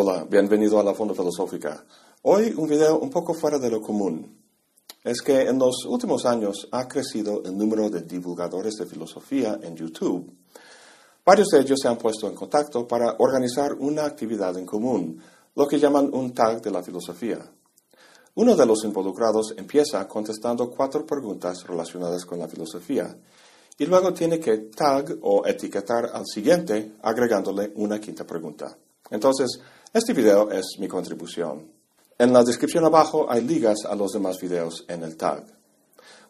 Hola, bienvenido a la Fonda Filosófica. Hoy un video un poco fuera de lo común. Es que en los últimos años ha crecido el número de divulgadores de filosofía en YouTube. Varios de ellos se han puesto en contacto para organizar una actividad en común, lo que llaman un tag de la filosofía. Uno de los involucrados empieza contestando cuatro preguntas relacionadas con la filosofía y luego tiene que tag o etiquetar al siguiente agregándole una quinta pregunta. Entonces, este video es mi contribución. En la descripción abajo hay ligas a los demás videos en el tag.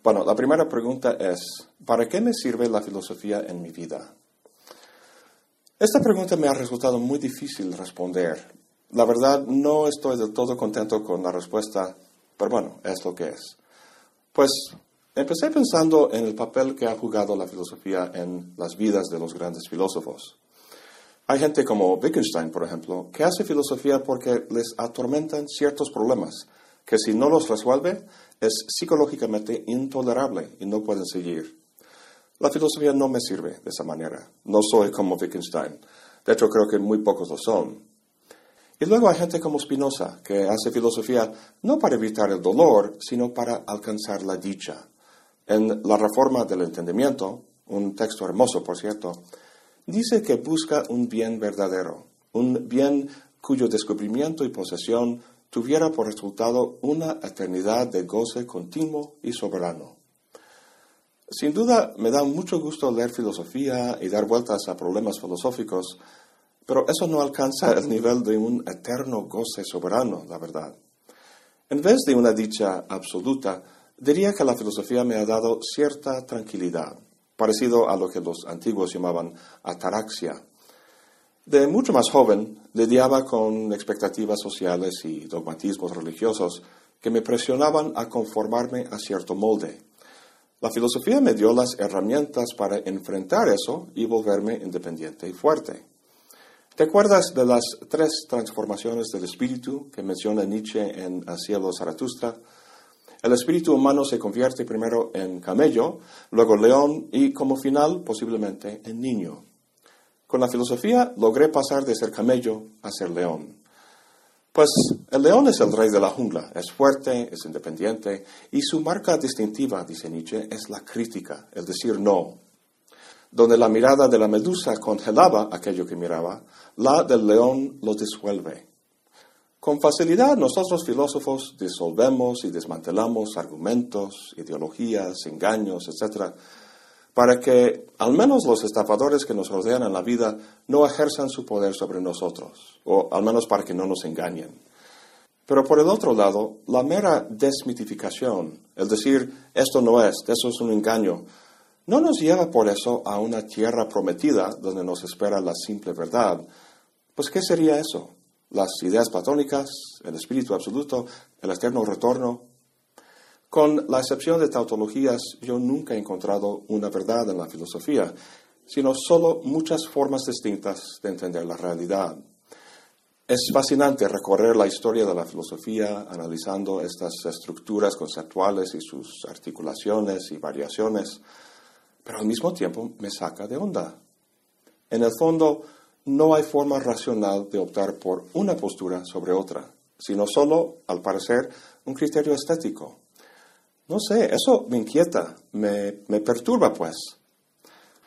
Bueno, la primera pregunta es, ¿para qué me sirve la filosofía en mi vida? Esta pregunta me ha resultado muy difícil responder. La verdad, no estoy del todo contento con la respuesta, pero bueno, es lo que es. Pues empecé pensando en el papel que ha jugado la filosofía en las vidas de los grandes filósofos. Hay gente como Wittgenstein, por ejemplo, que hace filosofía porque les atormentan ciertos problemas que si no los resuelve es psicológicamente intolerable y no pueden seguir. La filosofía no me sirve de esa manera. No soy como Wittgenstein. De hecho, creo que muy pocos lo son. Y luego hay gente como Spinoza, que hace filosofía no para evitar el dolor, sino para alcanzar la dicha. En La Reforma del Entendimiento, un texto hermoso, por cierto, dice que busca un bien verdadero, un bien cuyo descubrimiento y posesión tuviera por resultado una eternidad de goce continuo y soberano. Sin duda me da mucho gusto leer filosofía y dar vueltas a problemas filosóficos, pero eso no alcanza el nivel de un eterno goce soberano, la verdad. En vez de una dicha absoluta, diría que la filosofía me ha dado cierta tranquilidad parecido a lo que los antiguos llamaban ataraxia. De mucho más joven, lidiaba con expectativas sociales y dogmatismos religiosos que me presionaban a conformarme a cierto molde. La filosofía me dio las herramientas para enfrentar eso y volverme independiente y fuerte. ¿Te acuerdas de las tres transformaciones del espíritu que menciona Nietzsche en El cielo Zaratustra? El espíritu humano se convierte primero en camello, luego león y como final posiblemente en niño. Con la filosofía logré pasar de ser camello a ser león. Pues el león es el rey de la jungla, es fuerte, es independiente y su marca distintiva, dice Nietzsche, es la crítica, el decir no. Donde la mirada de la medusa congelaba aquello que miraba, la del león lo disuelve. Con facilidad nosotros filósofos disolvemos y desmantelamos argumentos, ideologías, engaños, etc., para que al menos los estafadores que nos rodean en la vida no ejerzan su poder sobre nosotros, o al menos para que no nos engañen. Pero por el otro lado, la mera desmitificación, el decir esto no es, eso es un engaño, no nos lleva por eso a una tierra prometida donde nos espera la simple verdad. Pues ¿qué sería eso? Las ideas platónicas, el espíritu absoluto, el eterno retorno. Con la excepción de tautologías, yo nunca he encontrado una verdad en la filosofía, sino solo muchas formas distintas de entender la realidad. Es fascinante recorrer la historia de la filosofía analizando estas estructuras conceptuales y sus articulaciones y variaciones, pero al mismo tiempo me saca de onda. En el fondo, no hay forma racional de optar por una postura sobre otra, sino solo, al parecer, un criterio estético. No sé, eso me inquieta, me, me perturba, pues.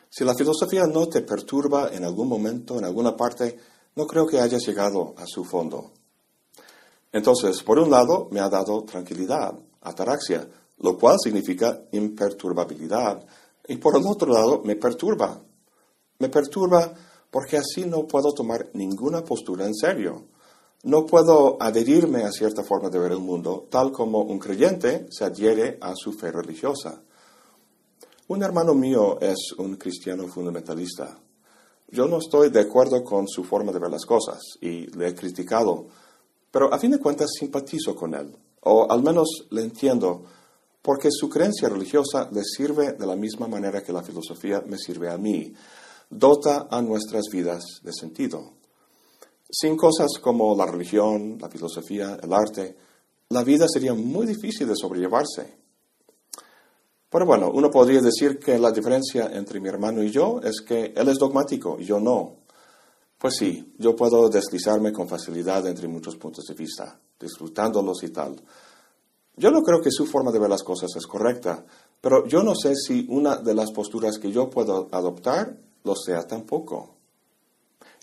Si la filosofía no te perturba en algún momento, en alguna parte, no creo que hayas llegado a su fondo. Entonces, por un lado, me ha dado tranquilidad, ataraxia, lo cual significa imperturbabilidad, y por el otro lado, me perturba. Me perturba porque así no puedo tomar ninguna postura en serio. No puedo adherirme a cierta forma de ver el mundo, tal como un creyente se adhiere a su fe religiosa. Un hermano mío es un cristiano fundamentalista. Yo no estoy de acuerdo con su forma de ver las cosas y le he criticado, pero a fin de cuentas simpatizo con él, o al menos le entiendo, porque su creencia religiosa le sirve de la misma manera que la filosofía me sirve a mí dota a nuestras vidas de sentido. Sin cosas como la religión, la filosofía, el arte, la vida sería muy difícil de sobrellevarse. Pero bueno, uno podría decir que la diferencia entre mi hermano y yo es que él es dogmático y yo no. Pues sí, yo puedo deslizarme con facilidad entre muchos puntos de vista, disfrutándolos y tal. Yo no creo que su forma de ver las cosas es correcta, pero yo no sé si una de las posturas que yo puedo adoptar lo sea tampoco.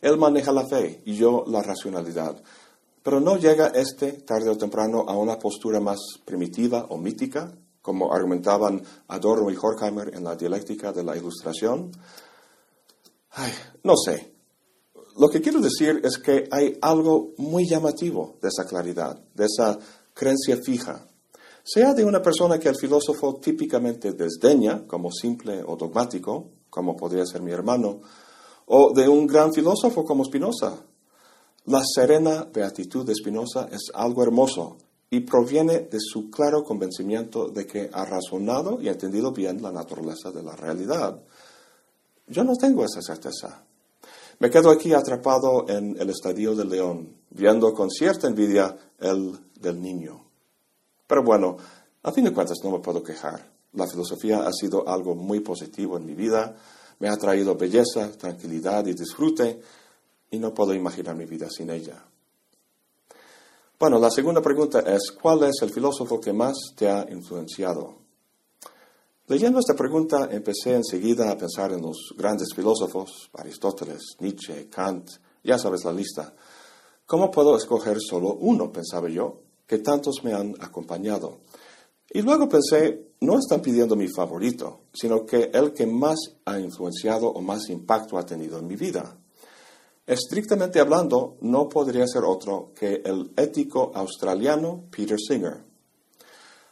Él maneja la fe y yo la racionalidad, pero no llega este tarde o temprano a una postura más primitiva o mítica, como argumentaban Adorno y Horkheimer en la dialéctica de la ilustración. No sé. Lo que quiero decir es que hay algo muy llamativo de esa claridad, de esa creencia fija, sea de una persona que el filósofo típicamente desdeña como simple o dogmático, como podría ser mi hermano, o de un gran filósofo como Spinoza. La serena beatitud de Spinoza es algo hermoso y proviene de su claro convencimiento de que ha razonado y entendido bien la naturaleza de la realidad. Yo no tengo esa certeza. Me quedo aquí atrapado en el estadio del león, viendo con cierta envidia el del niño. Pero bueno, a fin de cuentas no me puedo quejar. La filosofía ha sido algo muy positivo en mi vida, me ha traído belleza, tranquilidad y disfrute, y no puedo imaginar mi vida sin ella. Bueno, la segunda pregunta es, ¿cuál es el filósofo que más te ha influenciado? Leyendo esta pregunta empecé enseguida a pensar en los grandes filósofos, Aristóteles, Nietzsche, Kant, ya sabes la lista. ¿Cómo puedo escoger solo uno? pensaba yo que tantos me han acompañado. Y luego pensé, no están pidiendo mi favorito, sino que el que más ha influenciado o más impacto ha tenido en mi vida. Estrictamente hablando, no podría ser otro que el ético australiano Peter Singer.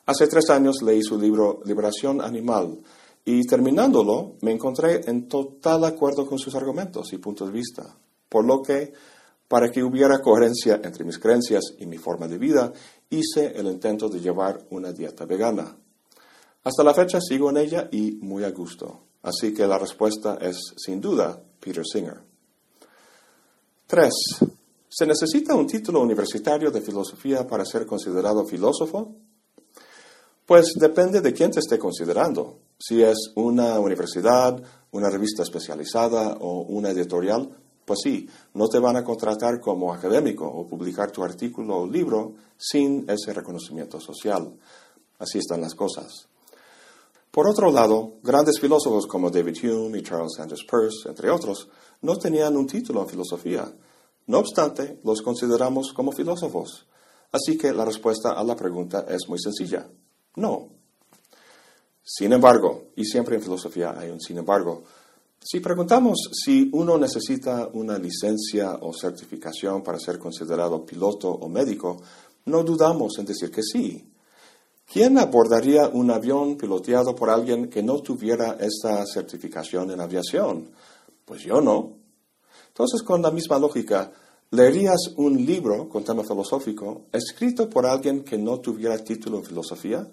Hace tres años leí su libro Liberación Animal y terminándolo me encontré en total acuerdo con sus argumentos y puntos de vista, por lo que para que hubiera coherencia entre mis creencias y mi forma de vida, hice el intento de llevar una dieta vegana. Hasta la fecha sigo en ella y muy a gusto. Así que la respuesta es, sin duda, Peter Singer. 3. ¿Se necesita un título universitario de filosofía para ser considerado filósofo? Pues depende de quién te esté considerando. Si es una universidad, una revista especializada o una editorial, pues sí, no te van a contratar como académico o publicar tu artículo o libro sin ese reconocimiento social. Así están las cosas. Por otro lado, grandes filósofos como David Hume y Charles Sanders Peirce, entre otros, no tenían un título en filosofía. No obstante, los consideramos como filósofos. Así que la respuesta a la pregunta es muy sencilla. No. Sin embargo, y siempre en filosofía hay un sin embargo, si preguntamos si uno necesita una licencia o certificación para ser considerado piloto o médico, no dudamos en decir que sí. ¿Quién abordaría un avión piloteado por alguien que no tuviera esta certificación en aviación? Pues yo no. Entonces, con la misma lógica, ¿leerías un libro con tema filosófico escrito por alguien que no tuviera título en filosofía?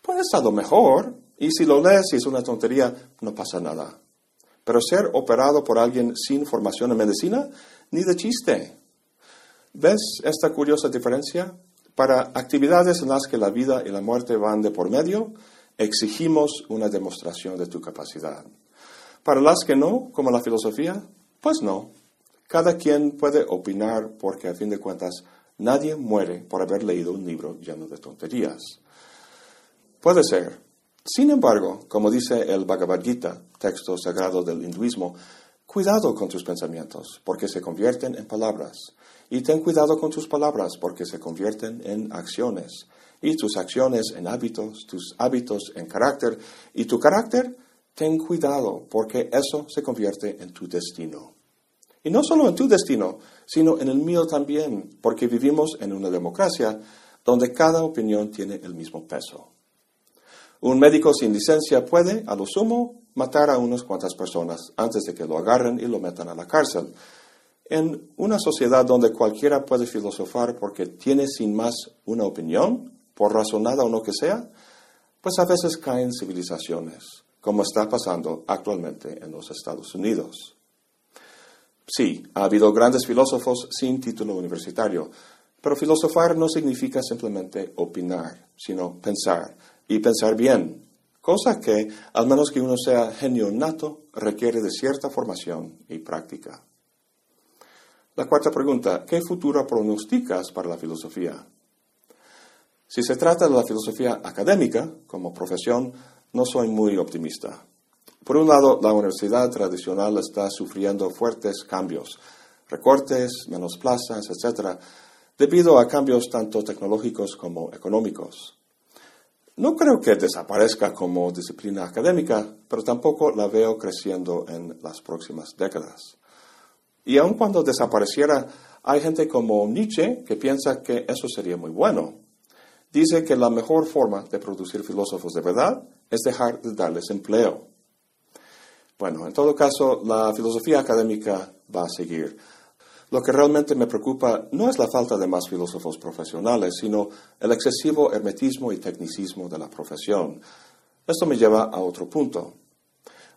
Pues a lo mejor, y si lo lees y es una tontería, no pasa nada. Pero ser operado por alguien sin formación en medicina, ni de chiste. ¿Ves esta curiosa diferencia? Para actividades en las que la vida y la muerte van de por medio, exigimos una demostración de tu capacidad. Para las que no, como la filosofía, pues no. Cada quien puede opinar porque a fin de cuentas nadie muere por haber leído un libro lleno de tonterías. Puede ser, sin embargo, como dice el Bhagavad Gita, texto sagrado del hinduismo, cuidado con tus pensamientos, porque se convierten en palabras. Y ten cuidado con tus palabras, porque se convierten en acciones. Y tus acciones en hábitos, tus hábitos en carácter. Y tu carácter, ten cuidado, porque eso se convierte en tu destino. Y no solo en tu destino, sino en el mío también, porque vivimos en una democracia donde cada opinión tiene el mismo peso. Un médico sin licencia puede, a lo sumo, matar a unas cuantas personas antes de que lo agarren y lo metan a la cárcel. En una sociedad donde cualquiera puede filosofar porque tiene sin más una opinión, por razonada o no que sea, pues a veces caen civilizaciones, como está pasando actualmente en los Estados Unidos. Sí, ha habido grandes filósofos sin título universitario, pero filosofar no significa simplemente opinar, sino pensar, y pensar bien, cosa que, al menos que uno sea genio nato, requiere de cierta formación y práctica. La cuarta pregunta, ¿qué futuro pronosticas para la filosofía? Si se trata de la filosofía académica, como profesión, no soy muy optimista. Por un lado, la universidad tradicional está sufriendo fuertes cambios, recortes, menos plazas, etc., debido a cambios tanto tecnológicos como económicos. No creo que desaparezca como disciplina académica, pero tampoco la veo creciendo en las próximas décadas. Y aun cuando desapareciera, hay gente como Nietzsche que piensa que eso sería muy bueno. Dice que la mejor forma de producir filósofos de verdad es dejar de darles empleo. Bueno, en todo caso, la filosofía académica va a seguir. Lo que realmente me preocupa no es la falta de más filósofos profesionales, sino el excesivo hermetismo y tecnicismo de la profesión. Esto me lleva a otro punto.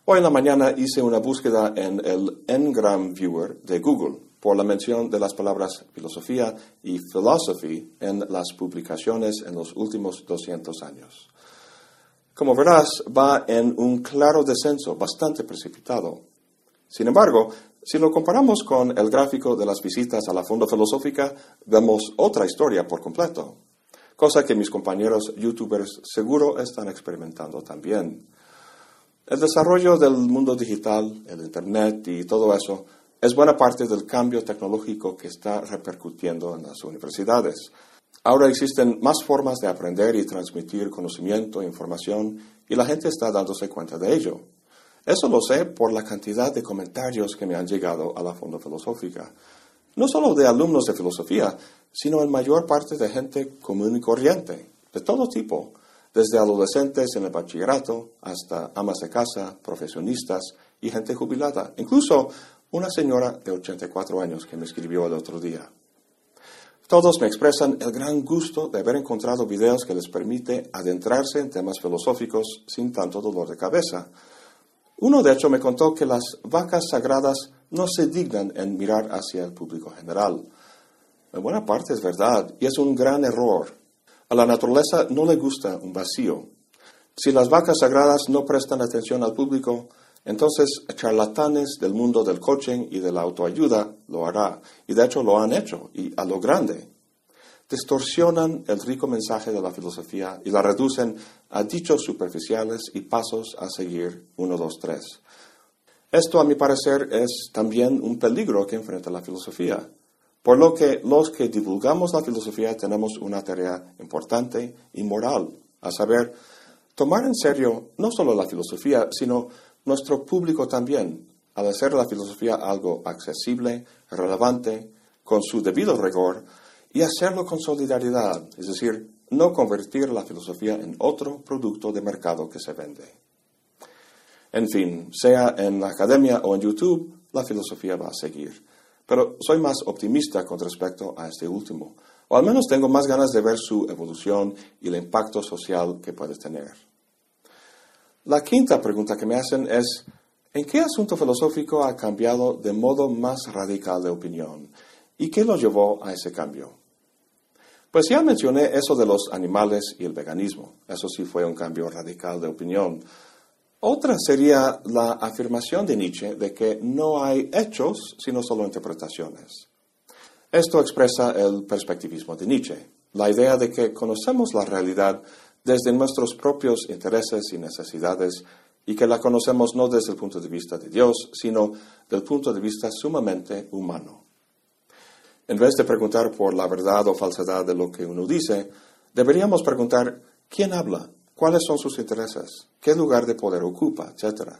Hoy en la mañana hice una búsqueda en el Ngram Viewer de Google por la mención de las palabras filosofía y philosophy en las publicaciones en los últimos 200 años. Como verás, va en un claro descenso bastante precipitado. Sin embargo, si lo comparamos con el gráfico de las visitas a la Fondo Filosófica, vemos otra historia por completo, cosa que mis compañeros youtubers seguro están experimentando también. El desarrollo del mundo digital, el Internet y todo eso es buena parte del cambio tecnológico que está repercutiendo en las universidades. Ahora existen más formas de aprender y transmitir conocimiento e información y la gente está dándose cuenta de ello. Eso lo sé por la cantidad de comentarios que me han llegado a la Fondo Filosófica. No solo de alumnos de filosofía, sino en mayor parte de gente común y corriente, de todo tipo desde adolescentes en el bachillerato hasta amas de casa, profesionistas y gente jubilada. Incluso una señora de 84 años que me escribió el otro día. Todos me expresan el gran gusto de haber encontrado videos que les permite adentrarse en temas filosóficos sin tanto dolor de cabeza. Uno, de hecho, me contó que las vacas sagradas no se dignan en mirar hacia el público general. En buena parte es verdad y es un gran error a la naturaleza no le gusta un vacío. Si las vacas sagradas no prestan atención al público, entonces charlatanes del mundo del coaching y de la autoayuda lo hará. Y de hecho lo han hecho, y a lo grande. Distorsionan el rico mensaje de la filosofía y la reducen a dichos superficiales y pasos a seguir uno, dos, tres. Esto, a mi parecer, es también un peligro que enfrenta la filosofía. Por lo que los que divulgamos la filosofía tenemos una tarea importante y moral, a saber, tomar en serio no solo la filosofía, sino nuestro público también, al hacer la filosofía algo accesible, relevante, con su debido rigor, y hacerlo con solidaridad, es decir, no convertir la filosofía en otro producto de mercado que se vende. En fin, sea en la academia o en YouTube, la filosofía va a seguir. Pero soy más optimista con respecto a este último, o al menos tengo más ganas de ver su evolución y el impacto social que puede tener. La quinta pregunta que me hacen es, ¿en qué asunto filosófico ha cambiado de modo más radical de opinión? ¿Y qué lo llevó a ese cambio? Pues ya mencioné eso de los animales y el veganismo. Eso sí fue un cambio radical de opinión. Otra sería la afirmación de Nietzsche de que no hay hechos, sino solo interpretaciones. Esto expresa el perspectivismo de Nietzsche, la idea de que conocemos la realidad desde nuestros propios intereses y necesidades y que la conocemos no desde el punto de vista de Dios, sino del punto de vista sumamente humano. En vez de preguntar por la verdad o falsedad de lo que uno dice, deberíamos preguntar quién habla cuáles son sus intereses, qué lugar de poder ocupa, etc.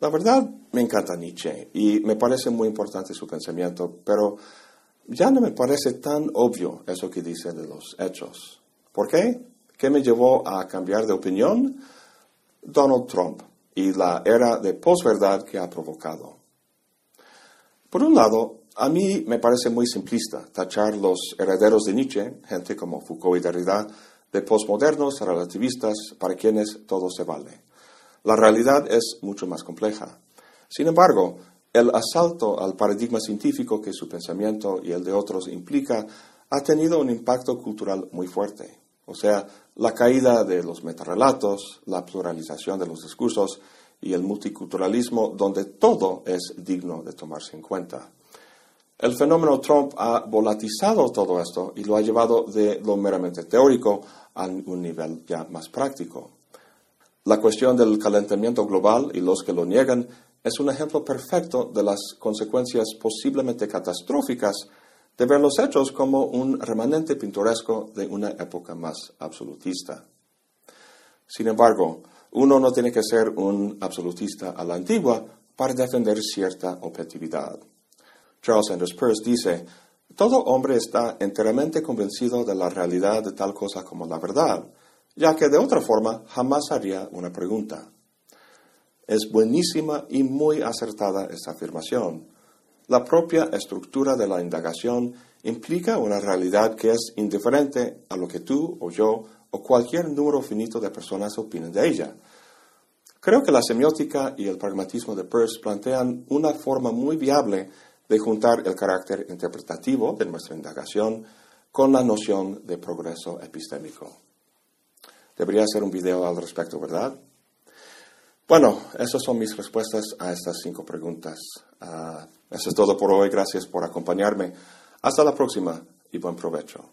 La verdad me encanta Nietzsche y me parece muy importante su pensamiento, pero ya no me parece tan obvio eso que dice de los hechos. ¿Por qué? ¿Qué me llevó a cambiar de opinión? Donald Trump y la era de posverdad que ha provocado. Por un lado, a mí me parece muy simplista tachar los herederos de Nietzsche, gente como Foucault y Derrida, de posmodernos relativistas para quienes todo se vale. La realidad es mucho más compleja. Sin embargo, el asalto al paradigma científico que su pensamiento y el de otros implica ha tenido un impacto cultural muy fuerte. O sea, la caída de los metarrelatos, la pluralización de los discursos y el multiculturalismo donde todo es digno de tomarse en cuenta. El fenómeno Trump ha volatizado todo esto y lo ha llevado de lo meramente teórico a un nivel ya más práctico. La cuestión del calentamiento global y los que lo niegan es un ejemplo perfecto de las consecuencias posiblemente catastróficas de ver los hechos como un remanente pintoresco de una época más absolutista. Sin embargo, uno no tiene que ser un absolutista a la antigua para defender cierta objetividad. Charles Sanders Peirce dice, todo hombre está enteramente convencido de la realidad de tal cosa como la verdad, ya que de otra forma jamás haría una pregunta. Es buenísima y muy acertada esta afirmación. La propia estructura de la indagación implica una realidad que es indiferente a lo que tú o yo o cualquier número finito de personas opinen de ella. Creo que la semiótica y el pragmatismo de Peirce plantean una forma muy viable de juntar el carácter interpretativo de nuestra indagación con la noción de progreso epistémico. Debería hacer un video al respecto, ¿verdad? Bueno, esas son mis respuestas a estas cinco preguntas. Ah, eso es todo por hoy. Gracias por acompañarme. Hasta la próxima y buen provecho.